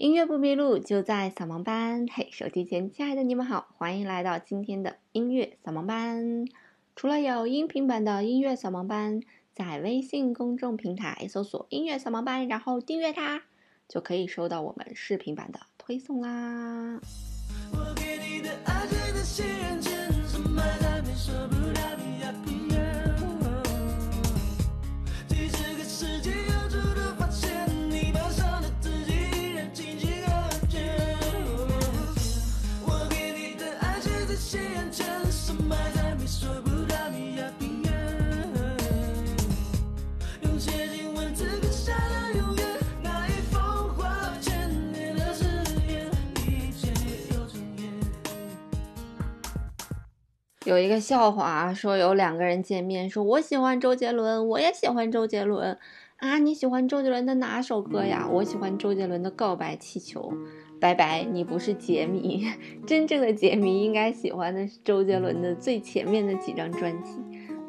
音乐不迷路，就在扫盲班。嘿，手机前亲爱的你们好，欢迎来到今天的音乐扫盲班。除了有音频版的音乐扫盲班，在微信公众平台搜索“音乐扫盲班”，然后订阅它，就可以收到我们视频版的推送啦。我给你的爱有一个笑话，说有两个人见面，说我喜欢周杰伦，我也喜欢周杰伦啊，你喜欢周杰伦的哪首歌呀？我喜欢周杰伦的《告白气球》。拜拜，你不是杰迷，真正的杰迷应该喜欢的是周杰伦的最前面的几张专辑。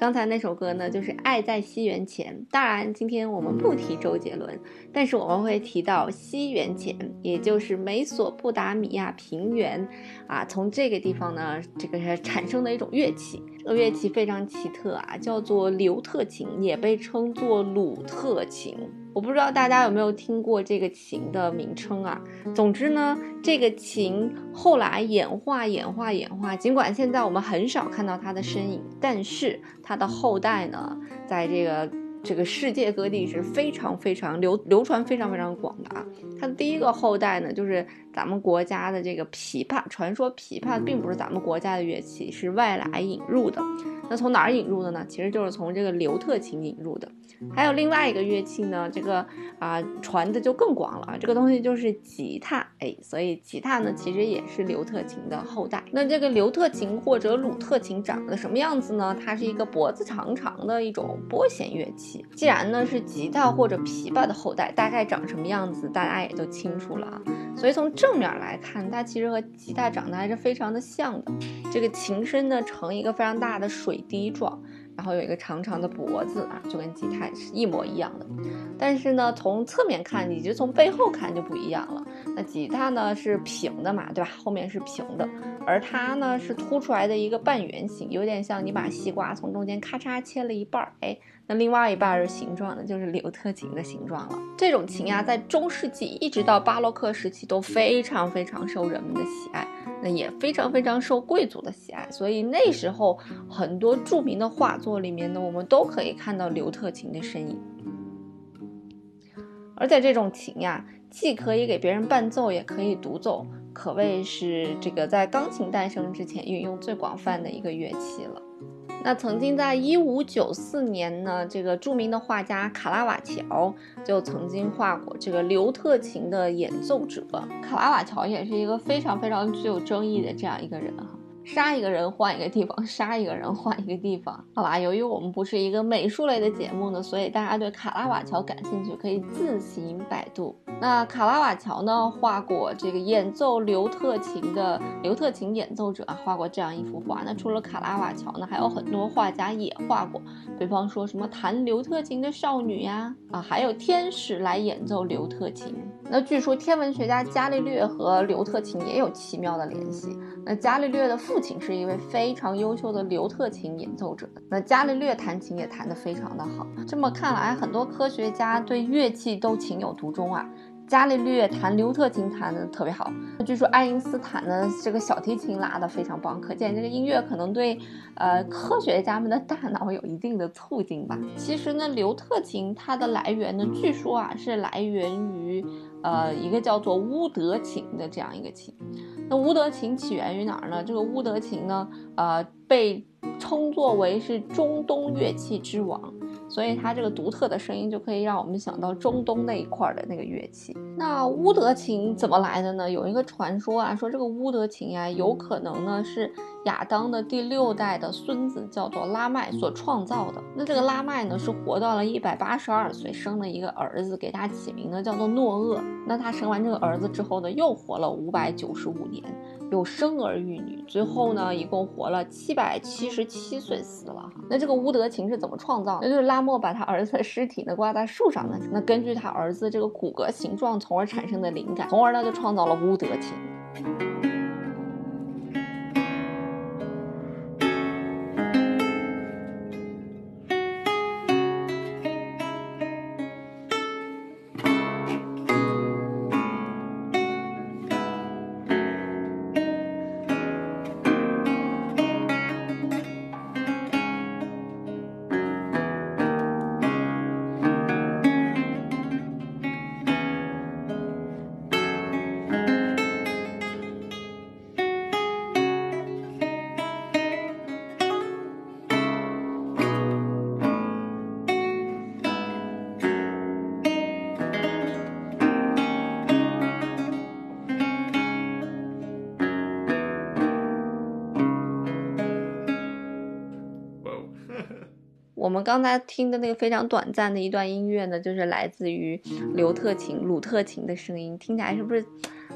刚才那首歌呢，就是《爱在西元前》。当然，今天我们不提周杰伦，但是我们会提到西元前，也就是美索不达米亚平原啊。从这个地方呢，这个产生的一种乐器，这个乐器非常奇特啊，叫做刘特琴，也被称作鲁特琴。我不知道大家有没有听过这个琴的名称啊？总之呢，这个琴后来演化、演化、演化，尽管现在我们很少看到它的身影，但是它的后代呢，在这个这个世界各地是非常非常流流传非常非常广的啊。它的第一个后代呢，就是咱们国家的这个琵琶。传说琵琶并不是咱们国家的乐器，是外来引入的。那从哪儿引入的呢？其实就是从这个刘特琴引入的。还有另外一个乐器呢，这个啊传的就更广了啊，这个东西就是吉他，哎，所以吉他呢其实也是刘特琴的后代。那这个刘特琴或者鲁特琴长得什么样子呢？它是一个脖子长长的一种拨弦乐器。既然呢是吉他或者琵琶的后代，大概长什么样子大家也就清楚了啊。所以从正面来看，它其实和吉他长得还是非常的像的。这个琴身呢呈一个非常大的水滴状。然后有一个长长的脖子啊，就跟吉他是一模一样的。但是呢，从侧面看，以及从背后看就不一样了。那吉他呢是平的嘛，对吧？后面是平的，而它呢是凸出来的一个半圆形，有点像你把西瓜从中间咔嚓切了一半儿，哎，那另外一半儿形状的就是刘特琴的形状了。这种琴呀，在中世纪一直到巴洛克时期都非常非常受人们的喜爱。那也非常非常受贵族的喜爱，所以那时候很多著名的画作里面呢，我们都可以看到刘特琴的身影。而且这种琴呀，既可以给别人伴奏，也可以独奏，可谓是这个在钢琴诞生之前运用最广泛的一个乐器了。那曾经在一五九四年呢，这个著名的画家卡拉瓦乔就曾经画过这个刘特琴的演奏者。卡拉瓦乔也是一个非常非常具有争议的这样一个人哈。杀一个人换一个地方，杀一个人换一个地方，好吧。由于我们不是一个美术类的节目呢，所以大家对卡拉瓦乔感兴趣可以自行百度。那卡拉瓦乔呢，画过这个演奏刘特琴的刘特琴演奏者，画过这样一幅画。那除了卡拉瓦乔呢，还有很多画家也画过，比方说什么弹刘特琴的少女呀，啊，还有天使来演奏刘特琴。那据说天文学家伽利略和刘特琴也有奇妙的联系。那伽利略的父亲是一位非常优秀的刘特琴演奏者。那伽利略弹琴也弹得非常的好。这么看来，很多科学家对乐器都情有独钟啊。伽利略弹刘特琴弹得特别好。据说爱因斯坦的这个小提琴拉得非常棒，可见这个音乐可能对呃科学家们的大脑有一定的促进吧。其实呢，刘特琴它的来源呢，据说啊是来源于。呃，一个叫做乌德琴的这样一个琴，那乌德琴起源于哪儿呢？这个乌德琴呢，呃，被称作为是中东乐器之王。所以它这个独特的声音就可以让我们想到中东那一块的那个乐器。那乌德琴怎么来的呢？有一个传说啊，说这个乌德琴呀，有可能呢是亚当的第六代的孙子叫做拉麦所创造的。那这个拉麦呢是活到了一百八十二岁，生了一个儿子，给他起名呢叫做诺厄。那他生完这个儿子之后呢，又活了五百九十五年。又生儿育女，最后呢，一共活了七百七十七岁死了。那这个乌德琴是怎么创造的？那就是拉莫把他儿子的尸体呢挂在树上呢。那根据他儿子这个骨骼形状，从而产生的灵感，从而呢就创造了乌德琴。我们刚才听的那个非常短暂的一段音乐呢，就是来自于刘特琴、鲁特琴的声音，听起来是不是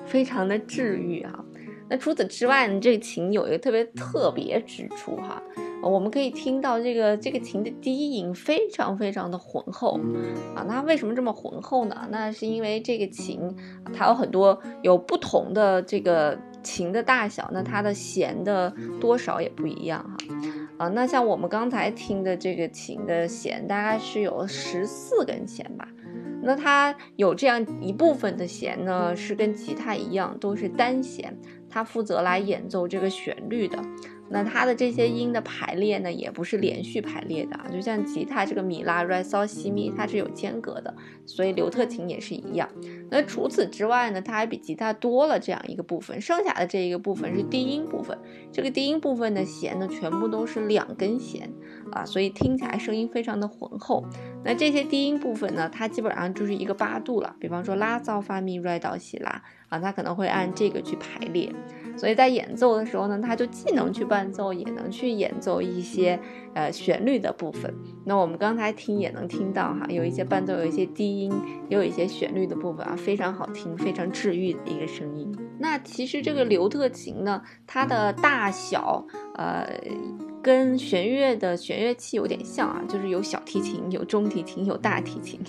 非常的治愈啊？那除此之外呢，这个琴有一个特别特别之处哈，我们可以听到这个这个琴的低音非常非常的浑厚啊。那为什么这么浑厚呢？那是因为这个琴它有很多有不同的这个琴的大小，那它的弦的多少也不一样哈。啊那像我们刚才听的这个琴的弦，大概是有十四根弦吧。那它有这样一部分的弦呢，是跟吉他一样，都是单弦，它负责来演奏这个旋律的。那它的这些音的排列呢，也不是连续排列的啊，就像吉他这个米拉、瑞、嗦、西、咪，它是有间隔的，所以刘特琴也是一样。那除此之外呢，它还比吉他多了这样一个部分，剩下的这一个部分是低音部分。这个低音部分的弦呢，全部都是两根弦啊，所以听起来声音非常的浑厚。那这些低音部分呢，它基本上就是一个八度了，比方说拉、嗦、发、咪、瑞、哆、西、拉啊，它可能会按这个去排列。所以在演奏的时候呢，它就既能去伴奏，也能去演奏一些呃旋律的部分。那我们刚才听也能听到哈，有一些伴奏，有一些低音，也有一些旋律的部分啊，非常好听，非常治愈的一个声音。那其实这个刘特琴呢，它的大小呃。跟弦乐的弦乐器有点像啊，就是有小提琴、有中提琴、有大提琴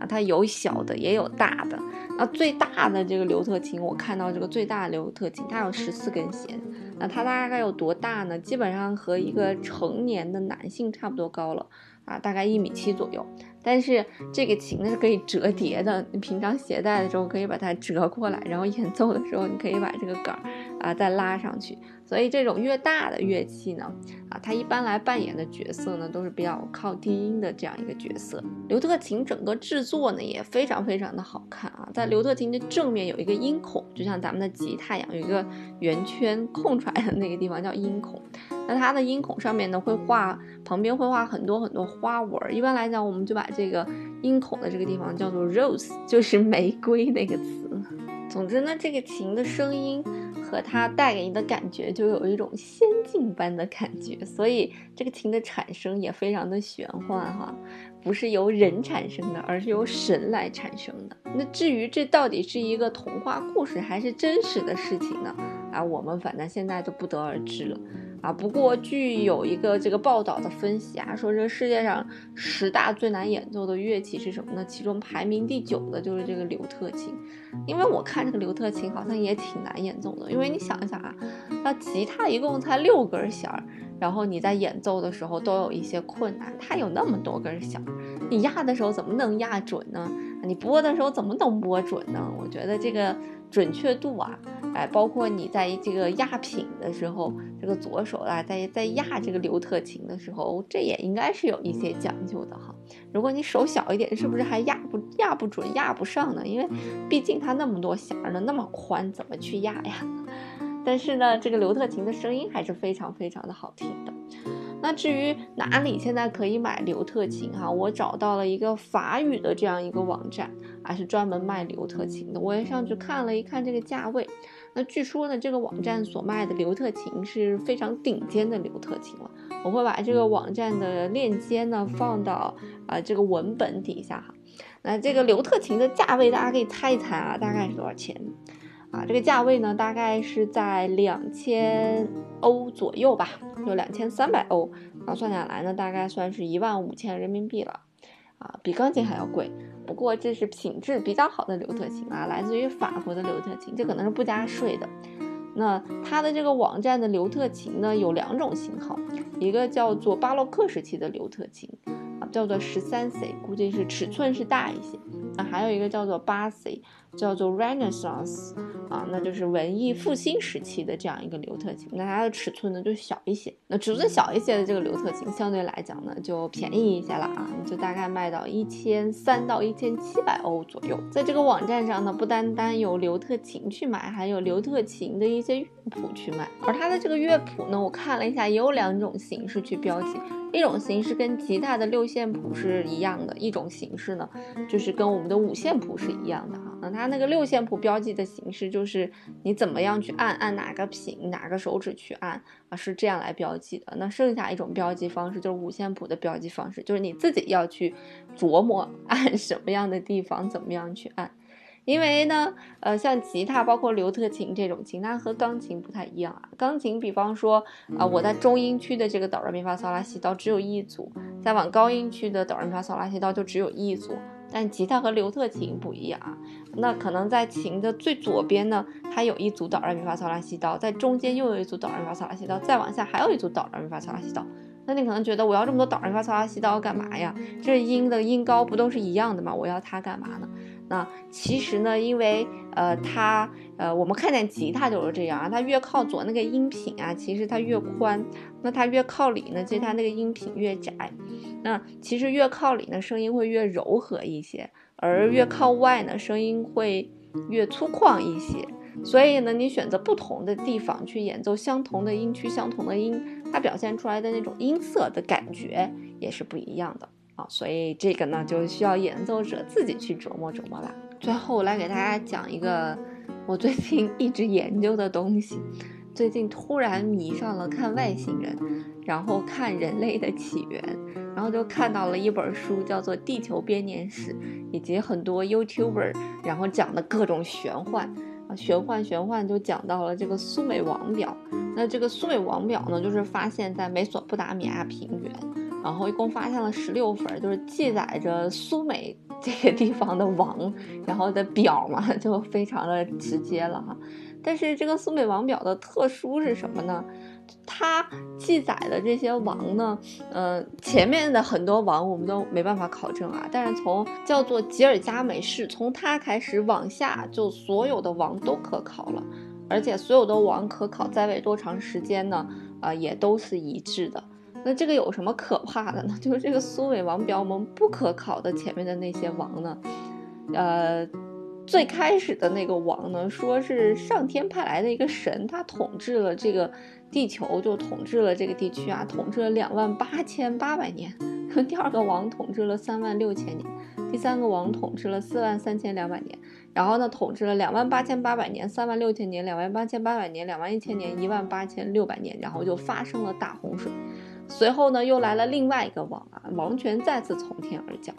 啊，它有小的也有大的。那最大的这个刘特琴，我看到这个最大的刘特琴，它有十四根弦。那它大概有多大呢？基本上和一个成年的男性差不多高了啊，大概一米七左右。但是这个琴呢是可以折叠的，你平常携带的时候可以把它折过来，然后演奏的时候你可以把这个杆儿啊再拉上去。所以这种越大的乐器呢，啊，它一般来扮演的角色呢都是比较靠低音的这样一个角色。刘特琴整个制作呢也非常非常的好看啊，在刘特琴的正面有一个音孔，就像咱们的吉他一样，有一个圆圈空出来的那个地方叫音孔。那它的音孔上面呢会画旁边会画很多很多花纹，一般来讲我们就把这个音孔的这个地方叫做 rose，就是玫瑰那个词。总之呢，这个琴的声音。和它带给你的感觉就有一种仙境般的感觉，所以这个琴的产生也非常的玄幻哈，不是由人产生的，而是由神来产生的。那至于这到底是一个童话故事还是真实的事情呢？啊，我们反正现在都不得而知了。啊，不过据有一个这个报道的分析啊，说这个世界上十大最难演奏的乐器是什么呢？其中排名第九的就是这个刘特琴。因为我看这个刘特琴好像也挺难演奏的，因为你想一想啊，那吉他一共才六根弦儿，然后你在演奏的时候都有一些困难，它有那么多根弦儿，你压的时候怎么能压准呢？你拨的时候怎么能拨准呢？我觉得这个。准确度啊，哎，包括你在这个压品的时候，这个左手啊，在在压这个刘特琴的时候，这也应该是有一些讲究的哈。如果你手小一点，是不是还压不压不准、压不上呢？因为毕竟它那么多弦呢，那么宽，怎么去压呀？但是呢，这个刘特琴的声音还是非常非常的好听的。那至于哪里现在可以买刘特琴哈，我找到了一个法语的这样一个网站。还是专门卖刘特琴的，我也上去看了一看这个价位。那据说呢，这个网站所卖的刘特琴是非常顶尖的刘特琴了。我会把这个网站的链接呢放到啊这个文本底下哈。那这个刘特琴的价位，大家可以猜一猜啊，大概是多少钱？啊，这个价位呢，大概是在两千欧左右吧，就两千三百欧。啊，算下来呢，大概算是一万五千人民币了。啊，比钢琴还要贵。不过这是品质比较好的刘特琴啊，来自于法国的刘特琴，这可能是不加税的。那它的这个网站的刘特琴呢有两种型号，一个叫做巴洛克时期的刘特琴啊，叫做十三 C，估计是尺寸是大一些。那还有一个叫做八 C。叫做 Renaissance 啊，那就是文艺复兴时期的这样一个刘特琴，那它的尺寸呢就小一些。那尺寸小一些的这个刘特琴，相对来讲呢就便宜一些了啊，就大概卖到一千三到一千七百欧左右。在这个网站上呢，不单单有刘特琴去买，还有刘特琴的一些乐谱去卖。而它的这个乐谱呢，我看了一下，也有两种形式去标记。一种形式跟吉他的六线谱是一样的，一种形式呢，就是跟我们的五线谱是一样的哈。那它那个六线谱标记的形式就是你怎么样去按，按哪个品，哪个手指去按啊，是这样来标记的。那剩下一种标记方式就是五线谱的标记方式，就是你自己要去琢磨按什么样的地方，怎么样去按。因为呢，呃，像吉他，包括刘特琴这种琴，它和钢琴不太一样啊。钢琴，比方说，啊，我在中音区的这个哆来咪发嗦拉西哆只有一组，再往高音区的哆来咪发嗦拉西哆就只有一组。但吉他和刘特琴不一样啊，那可能在琴的最左边呢，它有一组哆来咪发嗦拉西哆，在中间又有一组哆来咪发嗦拉西哆，再往下还有一组哆来咪发嗦拉西哆。那你可能觉得我要这么多哆来咪发嗦拉西哆干嘛呀？这音的音高不都是一样的吗？我要它干嘛呢？那其实呢，因为呃，它呃，我们看见吉他就是这样啊，它越靠左那个音频啊，其实它越宽；那它越靠里呢，其实它那个音频越窄。那其实越靠里呢，声音会越柔和一些，而越靠外呢，声音会越粗犷一些。所以呢，你选择不同的地方去演奏相同的音区、相同的音，它表现出来的那种音色的感觉也是不一样的啊。所以这个呢，就需要演奏者自己去琢磨琢磨了。最后，来给大家讲一个我最近一直研究的东西。最近突然迷上了看外星人，然后看人类的起源，然后就看到了一本书，叫做《地球编年史》，以及很多 YouTuber，然后讲的各种玄幻啊，玄幻玄幻就讲到了这个苏美王表。那这个苏美王表呢，就是发现在美索不达米亚平原。然后一共发现了十六份，就是记载着苏美这个地方的王，然后的表嘛，就非常的直接了哈。但是这个苏美王表的特殊是什么呢？它记载的这些王呢，呃，前面的很多王我们都没办法考证啊。但是从叫做吉尔加美什，从它开始往下，就所有的王都可考了，而且所有的王可考在位多长时间呢？啊，也都是一致的。那这个有什么可怕的呢？就是这个苏美王表，我们不可考的前面的那些王呢，呃，最开始的那个王呢，说是上天派来的一个神，他统治了这个地球，就统治了这个地区啊，统治了两万八千八百年。第二个王统治了三万六千年，第三个王统治了四万三千两百年，然后呢，统治了两万八千八百年、三万六千年、两万八千八百年、两万一千年、一万八千六百年，然后就发生了大洪水。随后呢，又来了另外一个王啊，王权再次从天而降。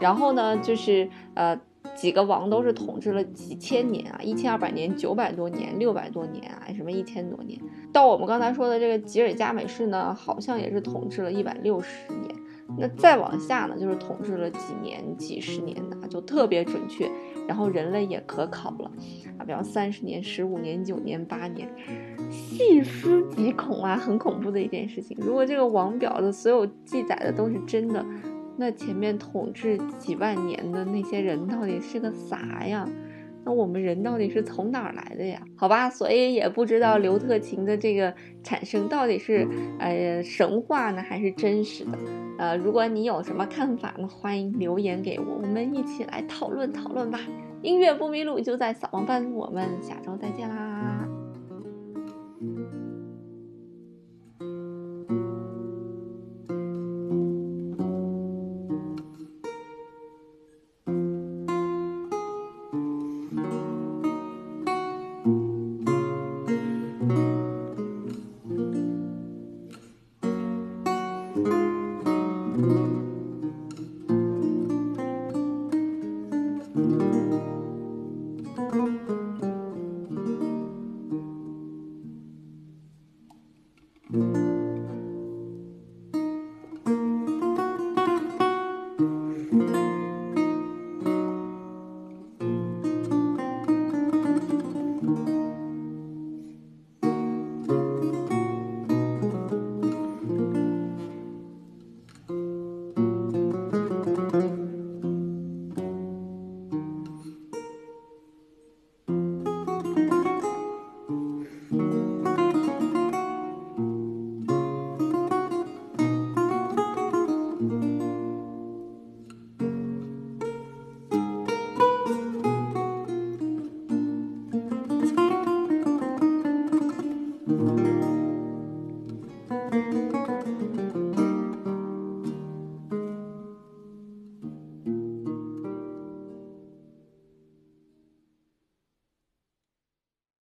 然后呢，就是呃几个王都是统治了几千年啊，一千二百年、九百多年、六百多年啊，什么一千多年。到我们刚才说的这个吉尔加美什呢，好像也是统治了一百六十年。那再往下呢，就是统治了几年、几十年的，就特别准确。然后人类也可考了啊，比方三十年、十五年、九年、八年，细思极恐啊，很恐怖的一件事情。如果这个王表的所有记载的都是真的，那前面统治几万年的那些人到底是个啥呀？那我们人到底是从哪儿来的呀？好吧，所以也不知道刘特勤的这个产生到底是呃神话呢，还是真实的。呃，如果你有什么看法呢，欢迎留言给我，我们一起来讨论讨论吧。音乐不迷路就在扫盲班，我们下周再见啦。